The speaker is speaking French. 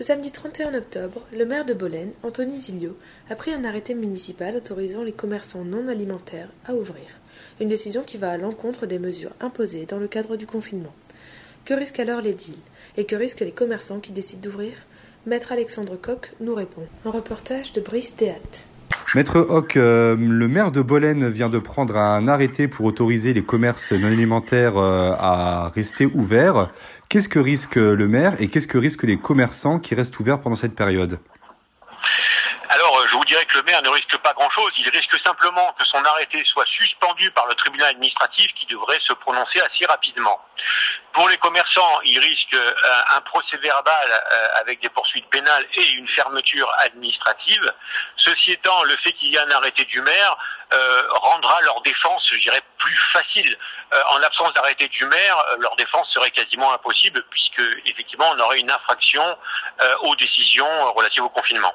Ce samedi 31 octobre, le maire de Bolène, Anthony Zilio, a pris un arrêté municipal autorisant les commerçants non alimentaires à ouvrir. Une décision qui va à l'encontre des mesures imposées dans le cadre du confinement. Que risquent alors les deals Et que risquent les commerçants qui décident d'ouvrir? Maître Alexandre Coq nous répond. Un reportage de Brice. Maître Hoc, euh, le maire de Bolène vient de prendre un arrêté pour autoriser les commerces non alimentaires euh, à rester ouverts. Qu'est-ce que risque le maire et qu'est-ce que risquent les commerçants qui restent ouverts pendant cette période? Je vous dirais que le maire ne risque pas grand-chose. Il risque simplement que son arrêté soit suspendu par le tribunal administratif qui devrait se prononcer assez rapidement. Pour les commerçants, il risque un procès verbal avec des poursuites pénales et une fermeture administrative. Ceci étant, le fait qu'il y ait un arrêté du maire rendra leur défense, je dirais, plus facile. en absence d'arrêté du maire, leur défense serait quasiment impossible puisque, effectivement, on aurait une infraction aux décisions relatives au confinement.